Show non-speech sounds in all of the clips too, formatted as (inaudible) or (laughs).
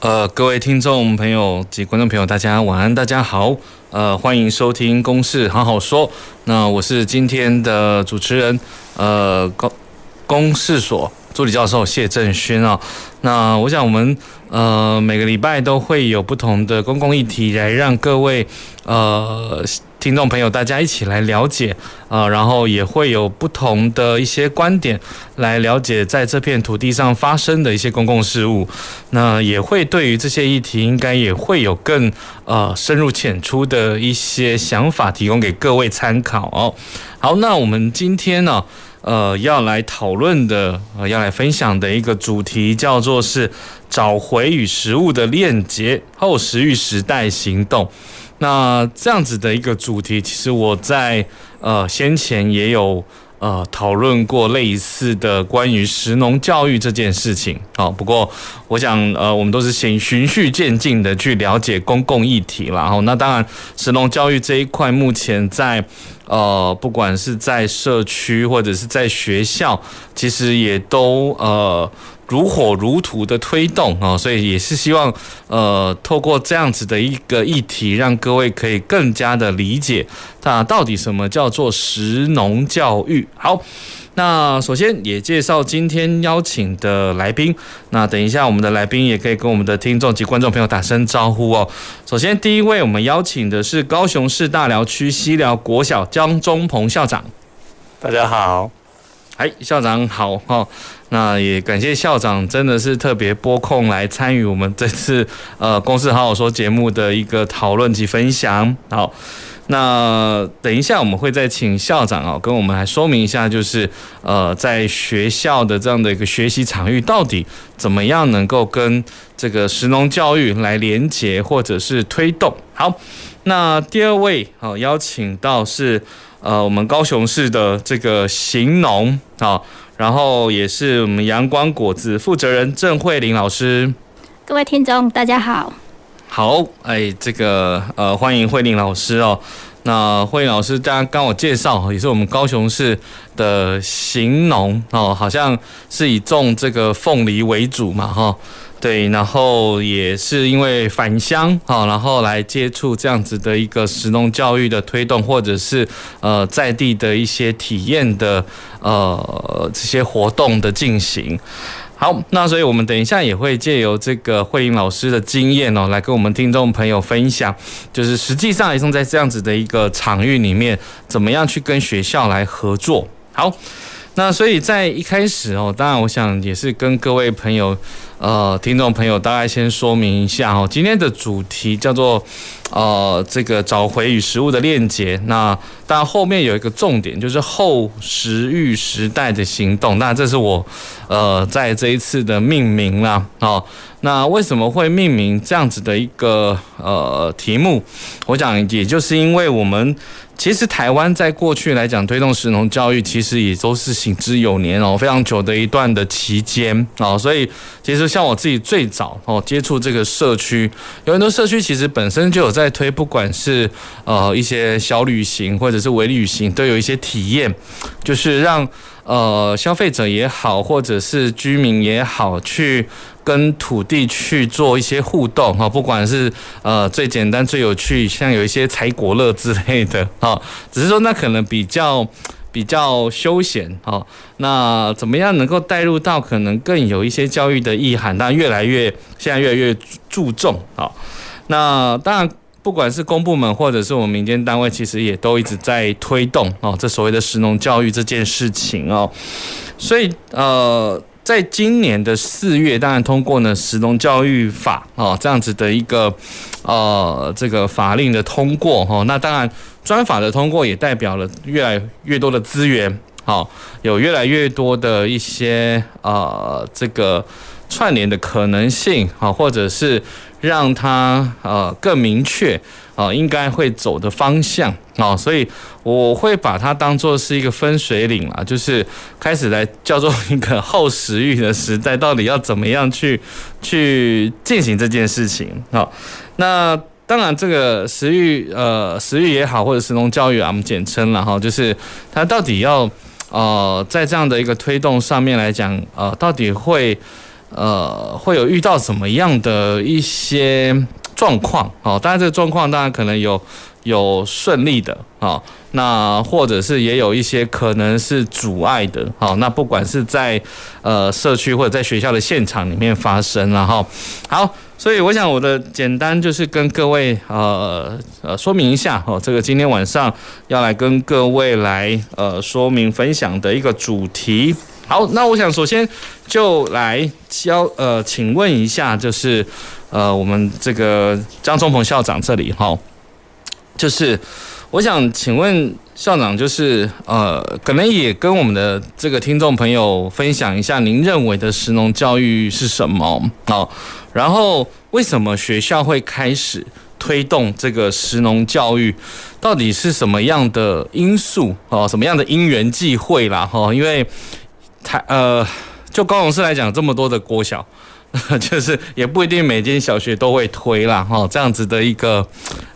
呃，各位听众朋友及观众朋友，大家晚安，大家好，呃，欢迎收听《公事好好说》。那我是今天的主持人，呃，公公事所助理教授谢振轩啊。那我想我们呃每个礼拜都会有不同的公共议题来让各位呃。听众朋友，大家一起来了解啊，然后也会有不同的一些观点来了解在这片土地上发生的一些公共事务。那也会对于这些议题，应该也会有更呃深入浅出的一些想法提供给各位参考哦。好，那我们今天呢，呃，要来讨论的，呃，要来分享的一个主题叫做是找回与食物的链接，后食育时代行动。那这样子的一个主题，其实我在呃先前也有呃讨论过类似的关于食农教育这件事情。好，不过我想呃我们都是先循序渐进的去了解公共议题，然后那当然食农教育这一块目前在呃不管是在社区或者是在学校，其实也都呃。如火如荼的推动啊，所以也是希望呃，透过这样子的一个议题，让各位可以更加的理解，那到底什么叫做食农教育？好，那首先也介绍今天邀请的来宾。那等一下，我们的来宾也可以跟我们的听众及观众朋友打声招呼哦。首先，第一位我们邀请的是高雄市大寮区西寮国小江忠鹏校长。大家好，哎，校长好哈。那也感谢校长，真的是特别拨空来参与我们这次呃“公司好好说”节目的一个讨论及分享。好，那等一下我们会再请校长啊，跟我们来说明一下，就是呃，在学校的这样的一个学习场域，到底怎么样能够跟这个食农教育来连结或者是推动。好，那第二位好邀请到是呃我们高雄市的这个行农啊。然后也是我们阳光果子负责人郑慧玲老师，各位听众大家好，好，哎，这个呃欢迎慧玲老师哦。那慧玲老师，大家刚我介绍，也是我们高雄市的行农哦，好像是以种这个凤梨为主嘛，哈。对，然后也是因为返乡啊，然后来接触这样子的一个食农教育的推动，或者是呃在地的一些体验的呃这些活动的进行。好，那所以我们等一下也会借由这个慧英老师的经验哦，来跟我们听众朋友分享，就是实际上也是在这样子的一个场域里面，怎么样去跟学校来合作。好。那所以在一开始哦，当然我想也是跟各位朋友，呃，听众朋友大概先说明一下哦，今天的主题叫做呃这个找回与食物的链接。那当后面有一个重点，就是后食育时代的行动。那这是我呃在这一次的命名啦。哦。那为什么会命名这样子的一个呃题目？我想也就是因为我们。其实台湾在过去来讲推动食农教育，其实也都是行之有年哦，非常久的一段的期间哦，所以其实像我自己最早哦接触这个社区，有很多社区其实本身就有在在推，不管是呃一些小旅行或者是微旅行，都有一些体验，就是让呃消费者也好，或者是居民也好去。跟土地去做一些互动哈，不管是呃最简单最有趣，像有一些采果乐之类的哈，只是说那可能比较比较休闲哈。那怎么样能够带入到可能更有一些教育的意涵？当然越来越现在越来越注重啊。那当然不管是公部门或者是我们民间单位，其实也都一直在推动哦，这所谓的食农教育这件事情哦。所以呃。在今年的四月，当然通过呢《食农教育法》哦，这样子的一个呃这个法令的通过哈。那当然专法的通过也代表了越来越多的资源，好，有越来越多的一些呃这个串联的可能性啊，或者是让它呃更明确啊，应该会走的方向啊，所以我会把它当做是一个分水岭啦，就是开始来叫做一个后食欲的时代，到底要怎么样去去进行这件事情啊？那当然，这个食欲呃食欲也好，或者食农教育啊，我们简称了哈，就是它到底要呃在这样的一个推动上面来讲，呃，到底会。呃，会有遇到什么样的一些状况？哦，当然这个状况当然可能有有顺利的，哦，那或者是也有一些可能是阻碍的，好，那不管是在呃社区或者在学校的现场里面发生，然后好，所以我想我的简单就是跟各位呃呃说明一下哦，这个今天晚上要来跟各位来呃说明分享的一个主题。好，那我想首先就来教呃，请问一下，就是呃，我们这个张忠鹏校长这里哈，就是我想请问校长，就是呃，可能也跟我们的这个听众朋友分享一下，您认为的食农教育是什么？好，然后为什么学校会开始推动这个食农教育？到底是什么样的因素哦？什么样的因缘际会啦？哈，因为。台呃，就高雄市来讲，这么多的国小，(laughs) 就是也不一定每间小学都会推啦哈，这样子的一个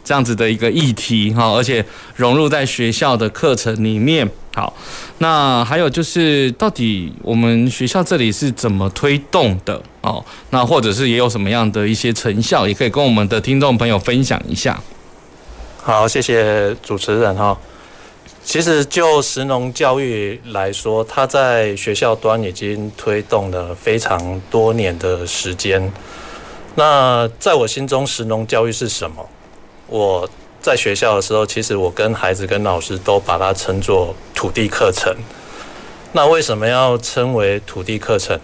这样子的一个议题哈，而且融入在学校的课程里面。好，那还有就是，到底我们学校这里是怎么推动的哦？那或者是也有什么样的一些成效，也可以跟我们的听众朋友分享一下。好，谢谢主持人哈。其实就食农教育来说，它在学校端已经推动了非常多年的时间。那在我心中，食农教育是什么？我在学校的时候，其实我跟孩子、跟老师都把它称作土地课程。那为什么要称为土地课程？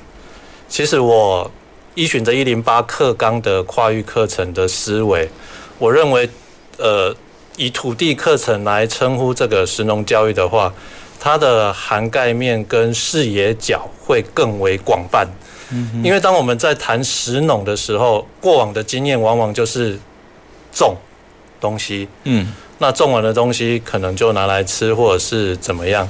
其实我依循着一零八课纲的跨域课程的思维，我认为，呃。以土地课程来称呼这个食农教育的话，它的涵盖面跟视野角会更为广泛。嗯，因为当我们在谈食农的时候，过往的经验往往就是种东西，嗯，那种完的东西可能就拿来吃或者是怎么样。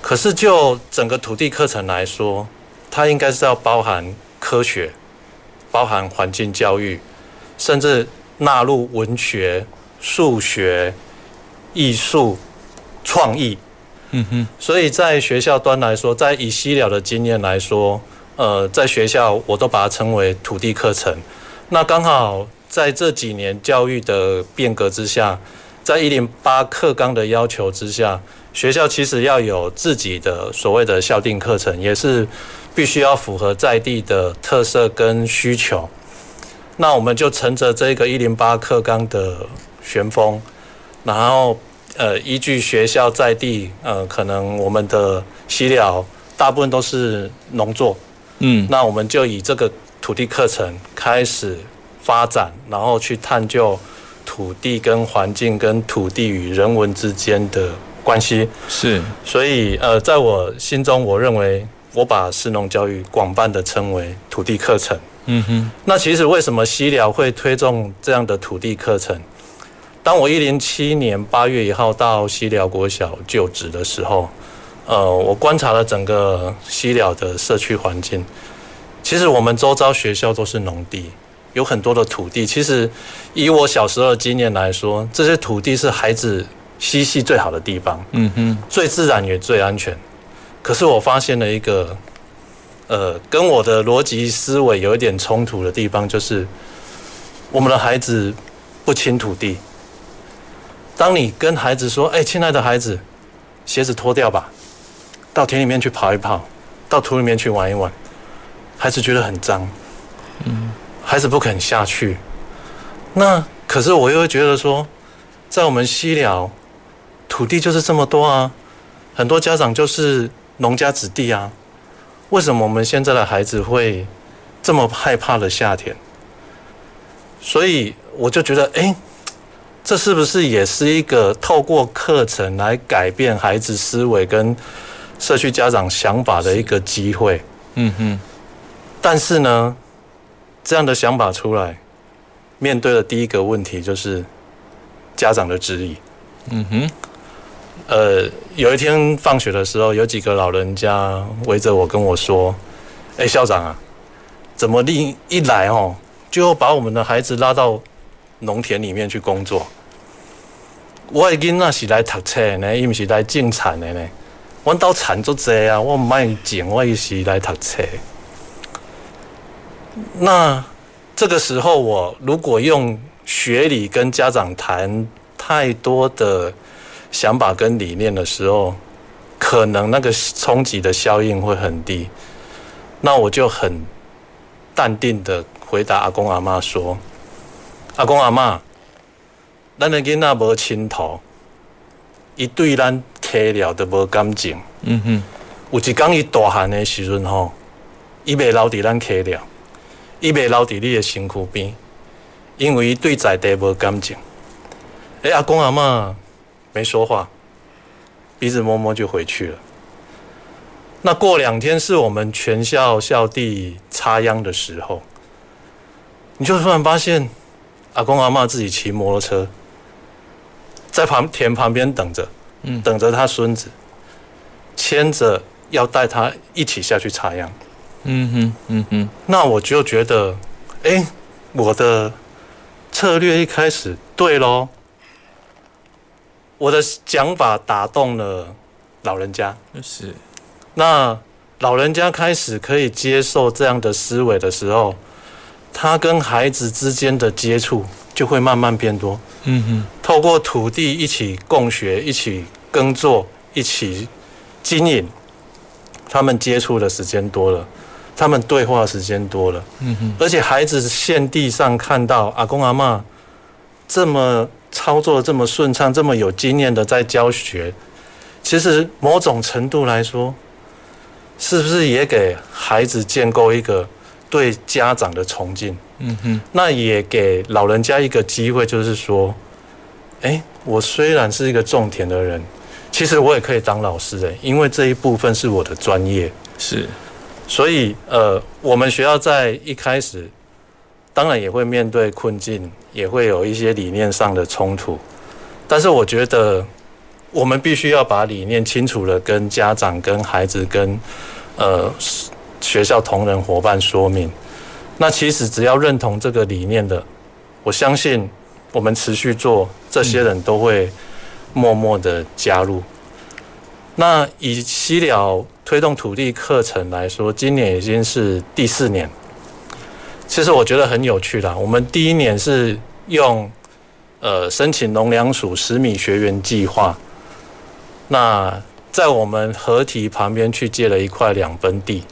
可是就整个土地课程来说，它应该是要包含科学，包含环境教育，甚至纳入文学。数学、艺术、创意，嗯哼，所以在学校端来说，在以西了的经验来说，呃，在学校我都把它称为土地课程。那刚好在这几年教育的变革之下，在一零八课纲的要求之下，学校其实要有自己的所谓的校定课程，也是必须要符合在地的特色跟需求。那我们就乘着这个一零八课纲的。旋风，然后呃，依据学校在地呃，可能我们的西寮大部分都是农作，嗯，那我们就以这个土地课程开始发展，然后去探究土地跟环境跟土地与人文之间的关系。是，所以呃，在我心中，我认为我把市农教育广泛的称为土地课程。嗯哼，那其实为什么西寮会推动这样的土地课程？当我一零七年八月一号到西寮国小就职的时候，呃，我观察了整个西寮的社区环境。其实我们周遭学校都是农地，有很多的土地。其实以我小时候的经验来说，这些土地是孩子嬉戏最好的地方，嗯哼，最自然也最安全。可是我发现了一个，呃，跟我的逻辑思维有一点冲突的地方，就是我们的孩子不亲土地。当你跟孩子说：“哎，亲爱的孩子，鞋子脱掉吧，到田里面去跑一跑，到土里面去玩一玩。”孩子觉得很脏，嗯，孩子不肯下去。那可是我又觉得说，在我们西寮，土地就是这么多啊，很多家长就是农家子弟啊，为什么我们现在的孩子会这么害怕的夏天？所以我就觉得，哎。这是不是也是一个透过课程来改变孩子思维跟社区家长想法的一个机会？嗯哼。但是呢，这样的想法出来，面对的第一个问题就是家长的质疑。嗯哼。呃，有一天放学的时候，有几个老人家围着我跟我说：“哎，校长啊，怎么一一来哦，就把我们的孩子拉到农田里面去工作？我的囡仔是来读册呢，伊毋是来种田的呢。我到田做这啊，我唔爱种，我也是来读册。那这个时候，我如果用学理跟家长谈太多的。想法跟理念的时候，可能那个冲击的效应会很低。那我就很淡定的回答阿公阿妈说：“阿公阿妈，咱的囡仔无亲头，伊对咱客了都无感情。嗯哼，有一天伊大汉的时阵吼，伊袂留伫咱客了，伊袂留伫你的身躯边，因为伊对在地无感情。欸”诶，阿公阿妈。没说话，鼻子摸摸就回去了。那过两天是我们全校校地插秧的时候，你就突然发现阿公阿嬷自己骑摩托车在旁田旁边等着，嗯，等着他孙子牵着要带他一起下去插秧。嗯哼，嗯哼。那我就觉得，哎，我的策略一开始对喽。我的讲法打动了老人家，是。那老人家开始可以接受这样的思维的时候，他跟孩子之间的接触就会慢慢变多。嗯哼。透过土地一起共学、一起耕作、一起经营，他们接触的时间多了，他们对话时间多了。嗯哼。而且孩子现地上看到阿公阿嬷这么。操作这么顺畅，这么有经验的在教学，其实某种程度来说，是不是也给孩子建构一个对家长的崇敬？嗯哼，那也给老人家一个机会，就是说，哎，我虽然是一个种田的人，其实我也可以当老师的，因为这一部分是我的专业。是，所以呃，我们学校在一开始。当然也会面对困境，也会有一些理念上的冲突，但是我觉得我们必须要把理念清楚地跟家长、跟孩子、跟呃学校同仁伙伴说明。那其实只要认同这个理念的，我相信我们持续做，这些人都会默默地加入。那以西寮推动土地课程来说，今年已经是第四年。其实我觉得很有趣的。我们第一年是用呃申请农粮署十米学员计划，那在我们合体旁边去借了一块两分地，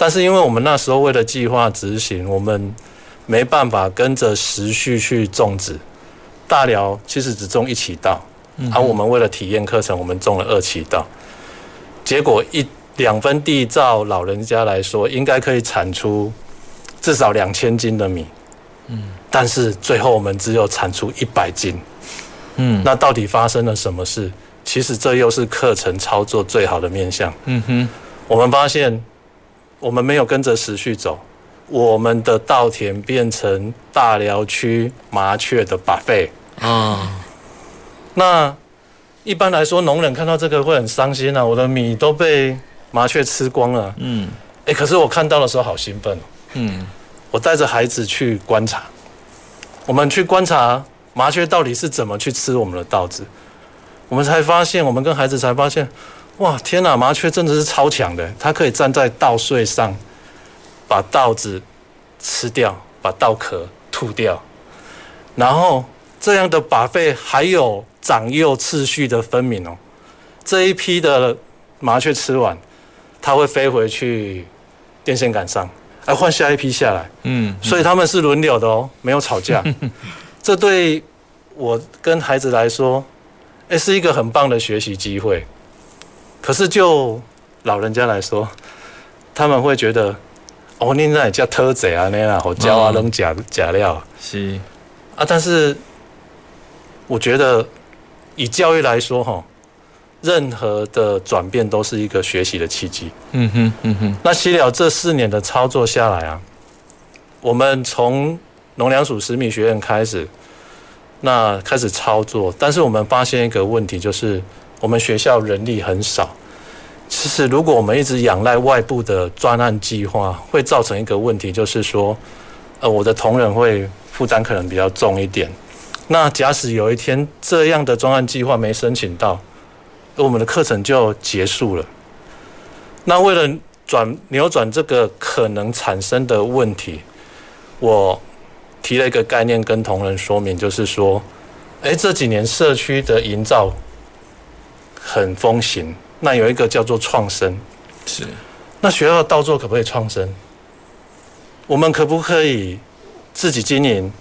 但是因为我们那时候为了计划执行，我们没办法跟着时序去种植。大寮其实只种一期稻，而我们为了体验课程，我们种了二期稻，结果一两分地照老人家来说，应该可以产出。至少两千斤的米，嗯，但是最后我们只有产出一百斤，嗯，那到底发生了什么事？其实这又是课程操作最好的面向，嗯哼，我们发现我们没有跟着时序走，我们的稻田变成大寮区麻雀的 buffet 啊，那一般来说农人看到这个会很伤心啊，我的米都被麻雀吃光了，嗯，哎，可是我看到的时候好兴奋。嗯，我带着孩子去观察，我们去观察麻雀到底是怎么去吃我们的稻子，我们才发现，我们跟孩子才发现，哇，天哪，麻雀真的是超强的，它可以站在稻穗上，把稻子吃掉，把稻壳吐掉，然后这样的 buffet 还有长幼次序的分明哦，这一批的麻雀吃完，它会飞回去电线杆上。来换下一批下来，嗯，所以他们是轮流的哦，没有吵架。(laughs) 这对我跟孩子来说，哎，是一个很棒的学习机会。可是就老人家来说，他们会觉得，哦，你那也叫偷贼啊，那样好教啊，扔假假料。是啊，但是我觉得以教育来说，哈，任何的转变都是一个学习的契机。嗯哼，嗯哼。那西了这四年的操作下来啊，我们从农粮署食米学院开始，那开始操作，但是我们发现一个问题，就是我们学校人力很少。其实，如果我们一直仰赖外部的专案计划，会造成一个问题，就是说，呃，我的同仁会负担可能比较重一点。那假使有一天这样的专案计划没申请到，我们的课程就结束了。那为了转扭转这个可能产生的问题，我提了一个概念跟同仁说明，就是说，哎，这几年社区的营造很风行。那有一个叫做创生，是。那学校的稻作可不可以创生？我们可不可以自己经营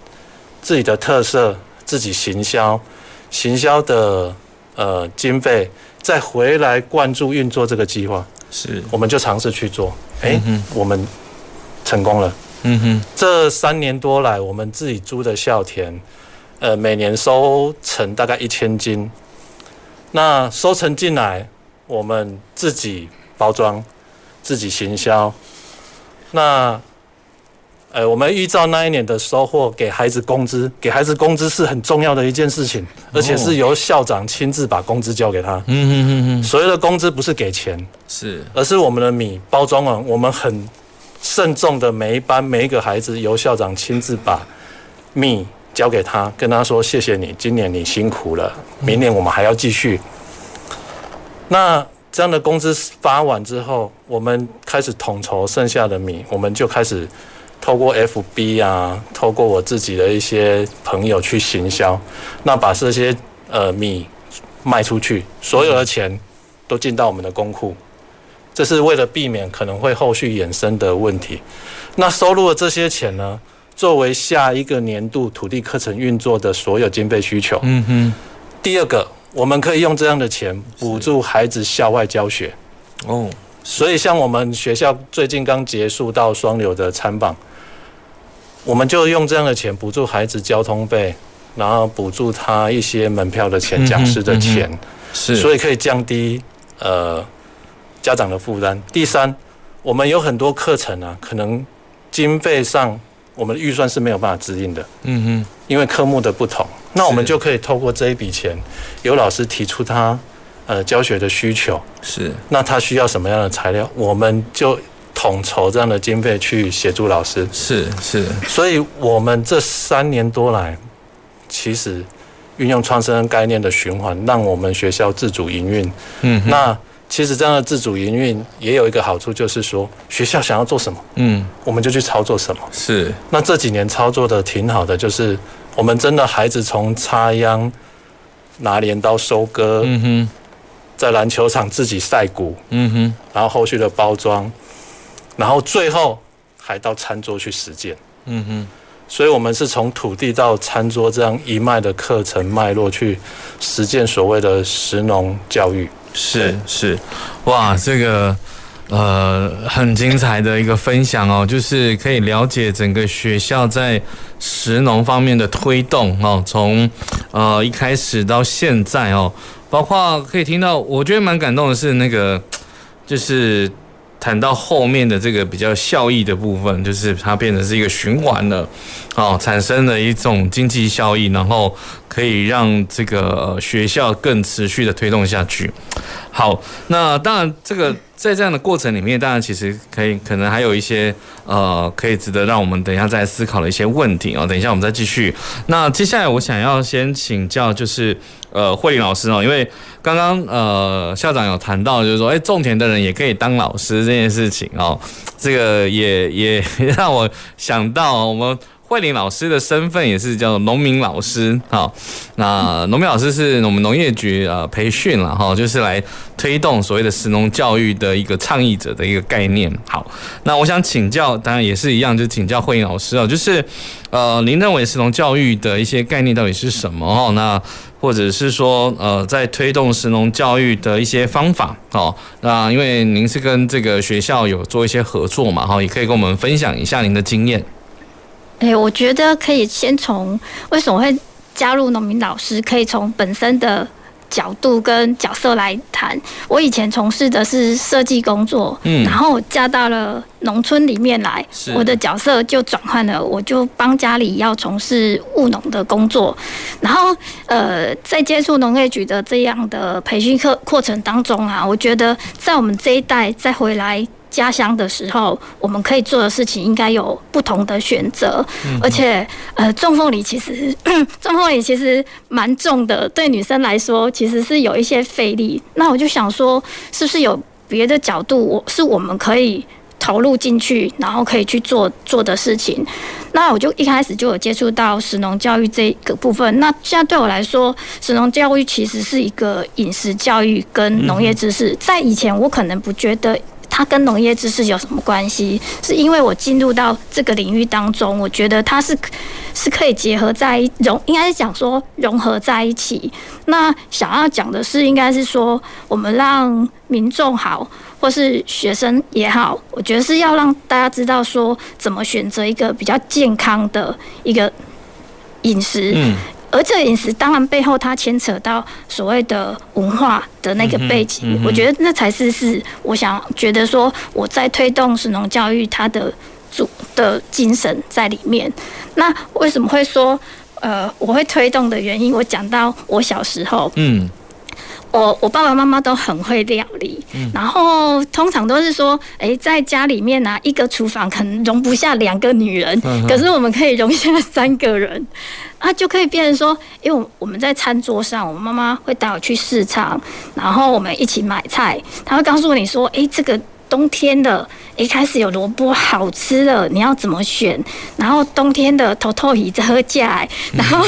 自己的特色，自己行销，行销的呃经费再回来灌注运作这个计划？是。我们就尝试去做，哎，我们成功了。嗯哼。这三年多来，我们自己租的校田，呃，每年收成大概一千斤。那收成进来。我们自己包装，自己行销。那，呃，我们依照那一年的收获给孩子工资，给孩子工资是很重要的一件事情，而且是由校长亲自把工资交给他。嗯嗯嗯嗯。所谓的工资不是给钱，是，而是我们的米包装完，我们很慎重的每一班每一个孩子由校长亲自把米交给他，跟他说谢谢你，今年你辛苦了，明年我们还要继续。那这样的工资发完之后，我们开始统筹剩下的米，我们就开始透过 FB 啊，透过我自己的一些朋友去行销，那把这些呃米卖出去，所有的钱都进到我们的公库，这是为了避免可能会后续衍生的问题。那收入的这些钱呢，作为下一个年度土地课程运作的所有经费需求。嗯哼。第二个。我们可以用这样的钱补助孩子校外教学。哦，所以像我们学校最近刚结束到双流的参访，我们就用这样的钱补助孩子交通费，然后补助他一些门票的钱、讲师的钱，是，所以可以降低呃家长的负担。第三，我们有很多课程啊，可能经费上我们的预算是没有办法指引的，嗯哼，因为科目的不同。那我们就可以透过这一笔钱，有老师提出他呃教学的需求，是，那他需要什么样的材料，我们就统筹这样的经费去协助老师，是是。所以我们这三年多来，其实运用创生概念的循环，让我们学校自主营运。嗯，那其实这样的自主营运也有一个好处，就是说学校想要做什么，嗯，我们就去操作什么。是。那这几年操作的挺好的，就是。我们真的孩子从插秧、拿镰刀收割，嗯哼，在篮球场自己晒谷，嗯哼，然后后续的包装，然后最后还到餐桌去实践，嗯哼，所以我们是从土地到餐桌这样一脉的课程脉络去实践所谓的食农教育，是是，哇，这个。呃，很精彩的一个分享哦，就是可以了解整个学校在石农方面的推动哦，从呃一开始到现在哦，包括可以听到，我觉得蛮感动的是那个，就是。谈到后面的这个比较效益的部分，就是它变成是一个循环了，哦，产生了一种经济效益，然后可以让这个学校更持续的推动下去。好，那当然这个在这样的过程里面，当然其实可以可能还有一些呃可以值得让我们等一下再思考的一些问题哦。等一下我们再继续。那接下来我想要先请教就是呃慧玲老师哦，因为。刚刚呃校长有谈到，就是说，哎，种田的人也可以当老师这件事情哦，这个也也让我想到我们。慧玲老师的身份也是叫农民老师，好，那农民老师是我们农业局呃培训了哈，就是来推动所谓的食农教育的一个倡议者的一个概念。好，那我想请教，当然也是一样，就请教慧玲老师哦，就是呃，您认为食农教育的一些概念到底是什么哦？那或者是说呃，在推动食农教育的一些方法哦？那因为您是跟这个学校有做一些合作嘛，哈，也可以跟我们分享一下您的经验。哎，我觉得可以先从为什么会加入农民老师，可以从本身的角度跟角色来谈。我以前从事的是设计工作，嗯，然后嫁到了农村里面来，我的角色就转换了，我就帮家里要从事务农的工作。然后，呃，在接触农业局的这样的培训课过程当中啊，我觉得在我们这一代再回来。家乡的时候，我们可以做的事情应该有不同的选择，而且，呃，种凤梨其实种凤梨其实蛮重的，对女生来说其实是有一些费力。那我就想说，是不是有别的角度，我是我们可以投入进去，然后可以去做做的事情？那我就一开始就有接触到食农教育这个部分。那现在对我来说，食农教育其实是一个饮食教育跟农业知识。在以前，我可能不觉得。它跟农业知识有什么关系？是因为我进入到这个领域当中，我觉得它是是可以结合在融，应该是讲说融合在一起。那想要讲的是，应该是说我们让民众好，或是学生也好，我觉得是要让大家知道说怎么选择一个比较健康的一个饮食。嗯。而这个饮食当然背后它牵扯到所谓的文化的那个背景，嗯嗯、我觉得那才是是我想觉得说我在推动神农教育它的主的精神在里面。那为什么会说呃我会推动的原因？我讲到我小时候，嗯。我我爸爸妈妈都很会料理，然后通常都是说，哎，在家里面呢，一个厨房可能容不下两个女人，可是我们可以容下三个人，啊，就可以变成说，因为我们在餐桌上，我妈妈会带我去市场，然后我们一起买菜，她会告诉你说，哎，这个冬天的。一开始有萝卜好吃的，你要怎么选？然后冬天的头头鱼在喝价，然后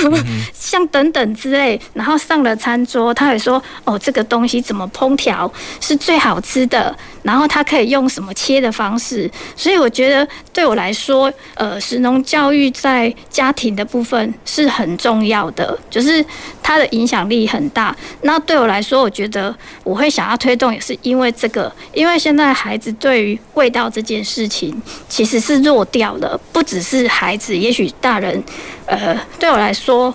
像等等之类，然后上了餐桌，他也说：“哦，这个东西怎么烹调是最好吃的？然后他可以用什么切的方式？”所以我觉得对我来说，呃，食农教育在家庭的部分是很重要的，就是它的影响力很大。那对我来说，我觉得我会想要推动，也是因为这个，因为现在孩子对于味道。这件事情其实是弱掉了，不只是孩子，也许大人，呃，对我来说，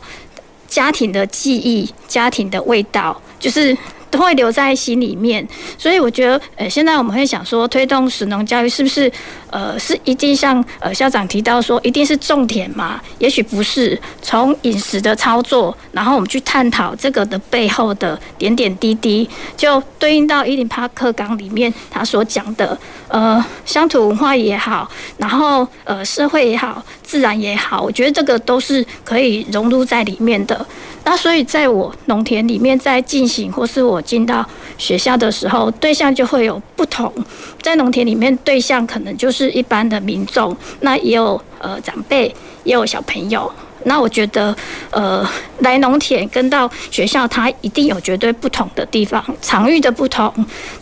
家庭的记忆、家庭的味道，就是。都会留在心里面，所以我觉得，呃，现在我们会想说，推动食农教育是不是，呃，是一定像呃校长提到说，一定是种田嘛？也许不是，从饮食的操作，然后我们去探讨这个的背后的点点滴滴，就对应到一零八课纲里面他所讲的，呃，乡土文化也好，然后呃社会也好，自然也好，我觉得这个都是可以融入在里面的。那所以，在我农田里面在进行，或是我进到学校的时候，对象就会有不同。在农田里面，对象可能就是一般的民众，那也有呃长辈，也有小朋友。那我觉得，呃，来农田跟到学校，它一定有绝对不同的地方，场域的不同，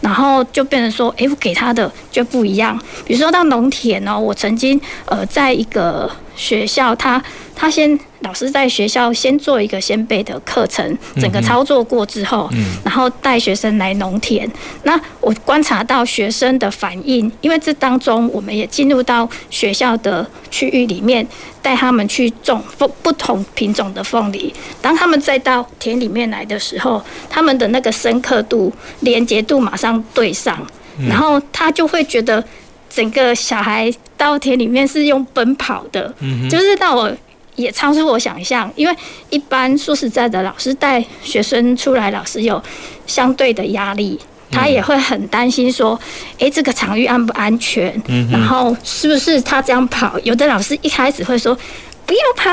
然后就变成说，哎、我给他的就不一样。比如说到农田呢，我曾经呃在一个学校，他他先。老师在学校先做一个先备的课程，整个操作过之后，然后带学生来农田。那我观察到学生的反应，因为这当中我们也进入到学校的区域里面，带他们去种凤不同品种的凤梨。当他们再到田里面来的时候，他们的那个深刻度、连结度马上对上，然后他就会觉得整个小孩到田里面是用奔跑的，就是到我。也超出我想象，因为一般说实在的，老师带学生出来，老师有相对的压力，他也会很担心说，诶，这个场域安不安全？然后是不是他这样跑？有的老师一开始会说，不要跑，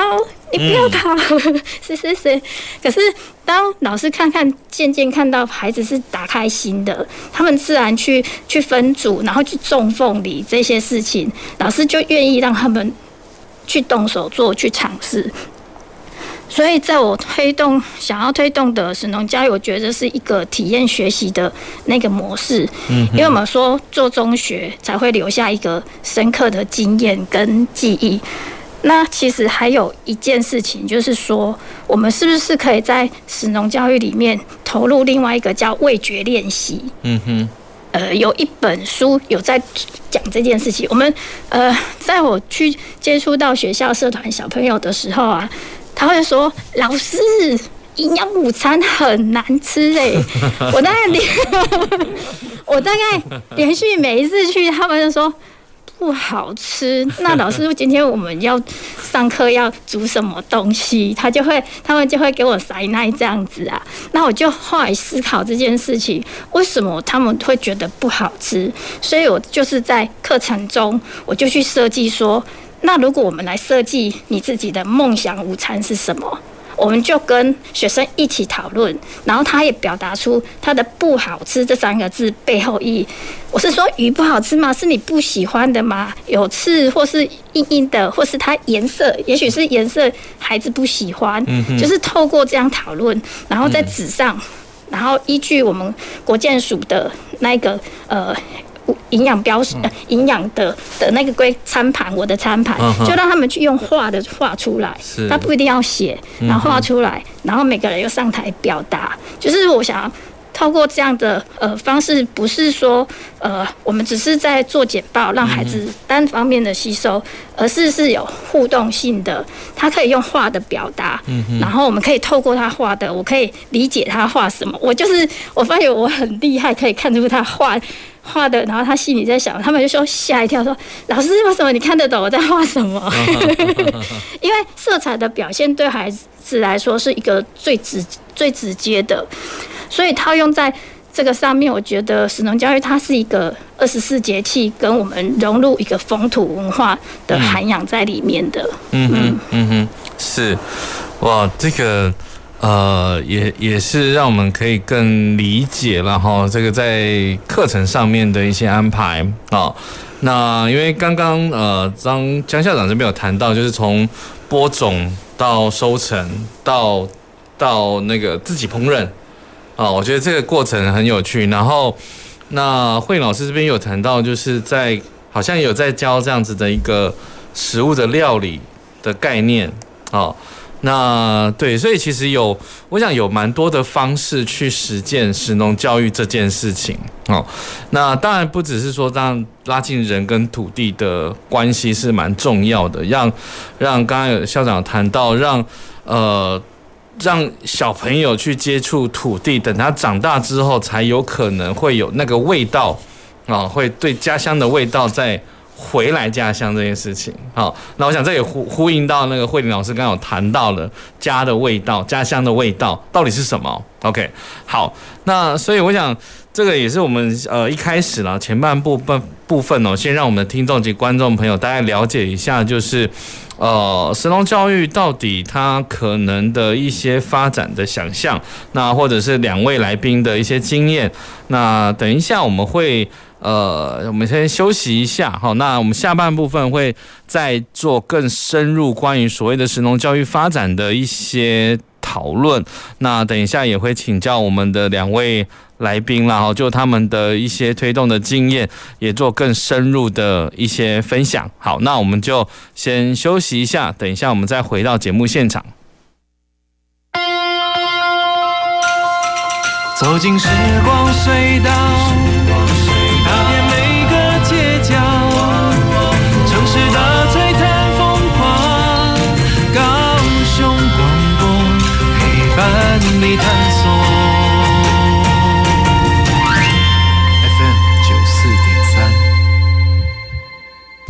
你不要跑，(laughs) 是是是。可是当老师看看，渐渐看到孩子是打开心的，他们自然去去分组，然后去种凤梨这些事情，老师就愿意让他们。去动手做，去尝试。所以，在我推动想要推动的神农教育，我觉得是一个体验学习的那个模式。嗯，因为我们说做中学才会留下一个深刻的经验跟记忆。那其实还有一件事情，就是说，我们是不是可以在神农教育里面投入另外一个叫味觉练习？嗯哼。呃，有一本书有在讲这件事情。我们呃，在我去接触到学校社团小朋友的时候啊，他会说：“老师，营养午餐很难吃哎、欸，(laughs) 我大概连 (laughs) 我大概连续每一次去，他们就说。不好吃。那老师，今天我们要上课要煮什么东西？他就会，他们就会给我塞奶这样子啊。那我就后来思考这件事情，为什么他们会觉得不好吃？所以我就是在课程中，我就去设计说，那如果我们来设计你自己的梦想午餐是什么？我们就跟学生一起讨论，然后他也表达出他的“不好吃”这三个字背后意义。我是说鱼不好吃吗？是你不喜欢的吗？有刺或是硬硬的，或是它颜色，也许是颜色孩子不喜欢。就是透过这样讨论，然后在纸上，然后依据我们国建署的那个呃。营养标识、营养的的那个归餐盘，我的餐盘就让他们去用画的画出来，他不一定要写，然后画出来，然后每个人又上台表达，就是我想要。透过这样的呃方式，不是说呃我们只是在做简报，让孩子单方面的吸收，而是是有互动性的，他可以用画的表达，然后我们可以透过他画的，我可以理解他画什么。我就是我发现我很厉害，可以看出他画画的，然后他心里在想，他们就说吓一跳，说老师为什么你看得懂我在画什么？(laughs) 因为色彩的表现对孩子来说是一个最直最直接的。所以套用在这个上面，我觉得食农教育它是一个二十四节气跟我们融入一个风土文化的涵养在里面的。嗯嗯，嗯哼，是，哇，这个呃，也也是让我们可以更理解了哈。这个在课程上面的一些安排啊，那因为刚刚呃张江校长这边有谈到，就是从播种到收成到到那个自己烹饪。哦，我觉得这个过程很有趣。然后，那慧老师这边有谈到，就是在好像有在教这样子的一个食物的料理的概念。哦，那对，所以其实有，我想有蛮多的方式去实践食农教育这件事情。哦，那当然不只是说让拉近人跟土地的关系是蛮重要的，让让刚刚有校长谈到，让呃。让小朋友去接触土地，等他长大之后，才有可能会有那个味道啊，会对家乡的味道在回来家乡这件事情。好，那我想这也呼呼应到那个慧玲老师刚刚有谈到了家的味道、家乡的味道到底是什么？OK，好，那所以我想这个也是我们呃一开始了前半部分部分哦，先让我们的听众及观众朋友大概了解一下，就是。呃，神农教育到底它可能的一些发展的想象，那或者是两位来宾的一些经验，那等一下我们会呃，我们先休息一下，好，那我们下半部分会再做更深入关于所谓的神农教育发展的一些讨论，那等一下也会请教我们的两位。来宾啦，哈，就他们的一些推动的经验，也做更深入的一些分享。好，那我们就先休息一下，等一下我们再回到节目现场。走进时光隧道，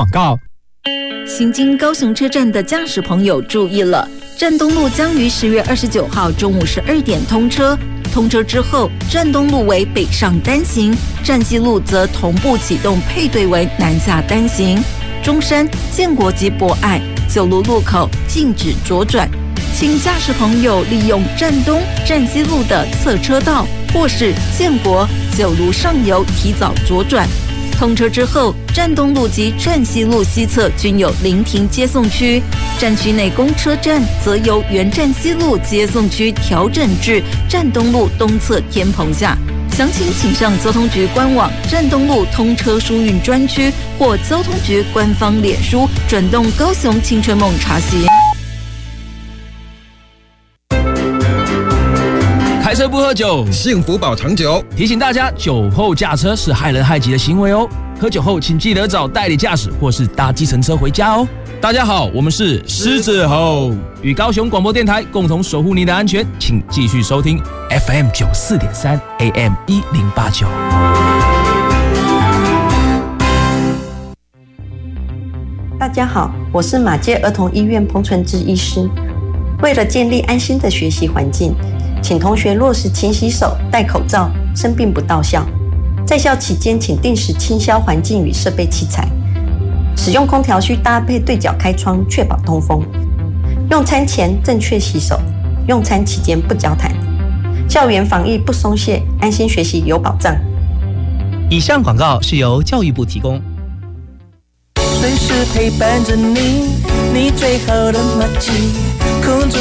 广告。行经高雄车站的驾驶朋友注意了，站东路将于十月二十九号中午十二点通车。通车之后，站东路为北上单行，站西路则同步启动配对为南下单行。中山、建国及博爱九路路口禁止左转，请驾驶朋友利用站东、站西路的侧车道，或是建国九路上游提早左转。通车之后，站东路及站西路西侧均有临停接送区，站区内公车站则由原站西路接送区调整至站东路东侧天棚下。详情请上交通局官网站东路通车疏运专区或交通局官方脸书转动高雄青春梦查询。车不喝酒，幸福保长久。提醒大家，酒后驾车是害人害己的行为哦。喝酒后，请记得找代理驾驶或是搭计程车回家哦。大家好，我们是狮子吼，与高雄广播电台共同守护您的安全，请继续收听 FM 九四点三 AM 一零八九。大家好，我是马街儿童医院彭纯志医师。为了建立安心的学习环境，请同学落实勤洗手、戴口罩，生病不到校。在校期间，请定时清消环境与设备器材。使用空调需搭配对角开窗，确保通风。用餐前正确洗手，用餐期间不交谈。校园防疫不松懈，安心学习有保障。以上广告是由教育部提供。随时陪伴着你，你最好的默契，